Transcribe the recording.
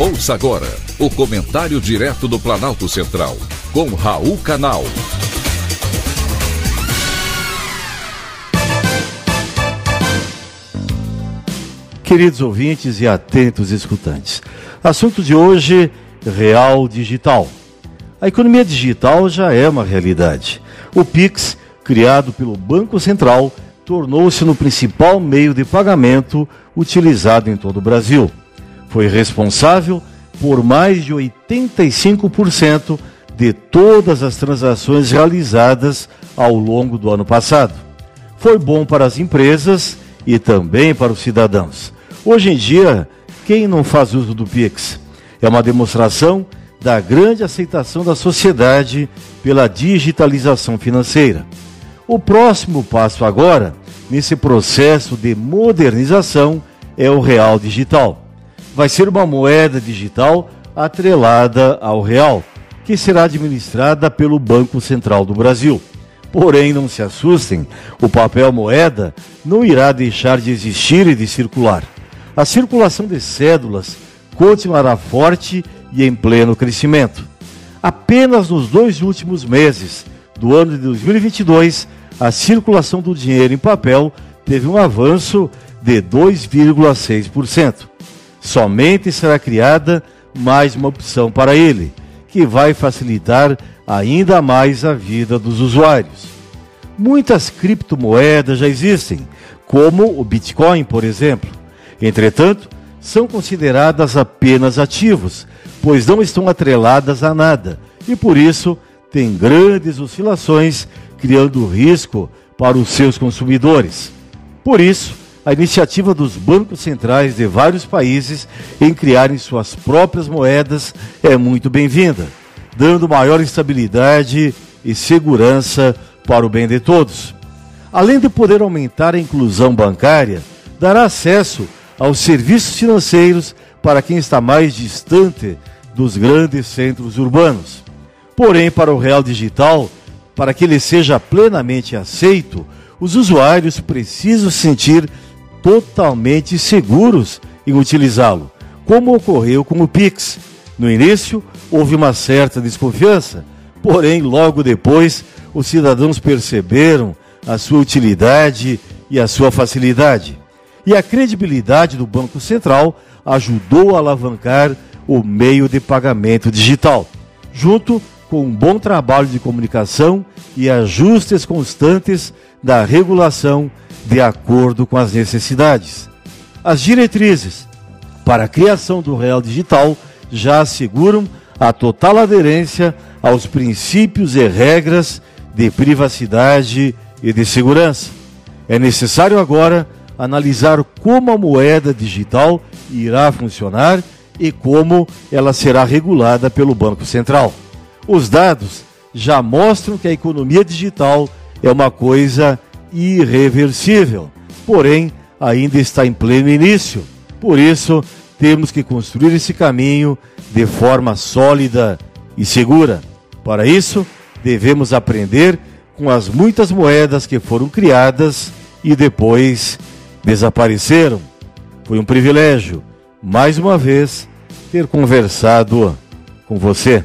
Ouça agora o comentário direto do Planalto Central, com Raul Canal. Queridos ouvintes e atentos escutantes, assunto de hoje: Real Digital. A economia digital já é uma realidade. O Pix, criado pelo Banco Central, tornou-se no principal meio de pagamento utilizado em todo o Brasil foi responsável por mais de 85% de todas as transações realizadas ao longo do ano passado. Foi bom para as empresas e também para os cidadãos. Hoje em dia, quem não faz uso do Pix? É uma demonstração da grande aceitação da sociedade pela digitalização financeira. O próximo passo agora, nesse processo de modernização, é o Real Digital vai ser uma moeda digital atrelada ao real, que será administrada pelo Banco Central do Brasil. Porém, não se assustem, o papel moeda não irá deixar de existir e de circular. A circulação de cédulas continuará forte e em pleno crescimento. Apenas nos dois últimos meses do ano de 2022, a circulação do dinheiro em papel teve um avanço de 2,6% somente será criada mais uma opção para ele, que vai facilitar ainda mais a vida dos usuários. Muitas criptomoedas já existem, como o Bitcoin, por exemplo. Entretanto, são consideradas apenas ativos, pois não estão atreladas a nada e por isso têm grandes oscilações, criando risco para os seus consumidores. Por isso, a iniciativa dos bancos centrais de vários países em criarem suas próprias moedas é muito bem-vinda, dando maior estabilidade e segurança para o bem de todos. Além de poder aumentar a inclusão bancária, dará acesso aos serviços financeiros para quem está mais distante dos grandes centros urbanos. Porém, para o Real Digital, para que ele seja plenamente aceito, os usuários precisam sentir totalmente seguros em utilizá-lo, como ocorreu com o Pix. No início, houve uma certa desconfiança, porém, logo depois, os cidadãos perceberam a sua utilidade e a sua facilidade. E a credibilidade do Banco Central ajudou a alavancar o meio de pagamento digital, junto com um bom trabalho de comunicação e ajustes constantes da regulação de acordo com as necessidades. As diretrizes para a criação do Real Digital já asseguram a total aderência aos princípios e regras de privacidade e de segurança. É necessário agora analisar como a moeda digital irá funcionar e como ela será regulada pelo Banco Central. Os dados já mostram que a economia digital é uma coisa irreversível, porém ainda está em pleno início. Por isso, temos que construir esse caminho de forma sólida e segura. Para isso, devemos aprender com as muitas moedas que foram criadas e depois desapareceram. Foi um privilégio, mais uma vez, ter conversado com você.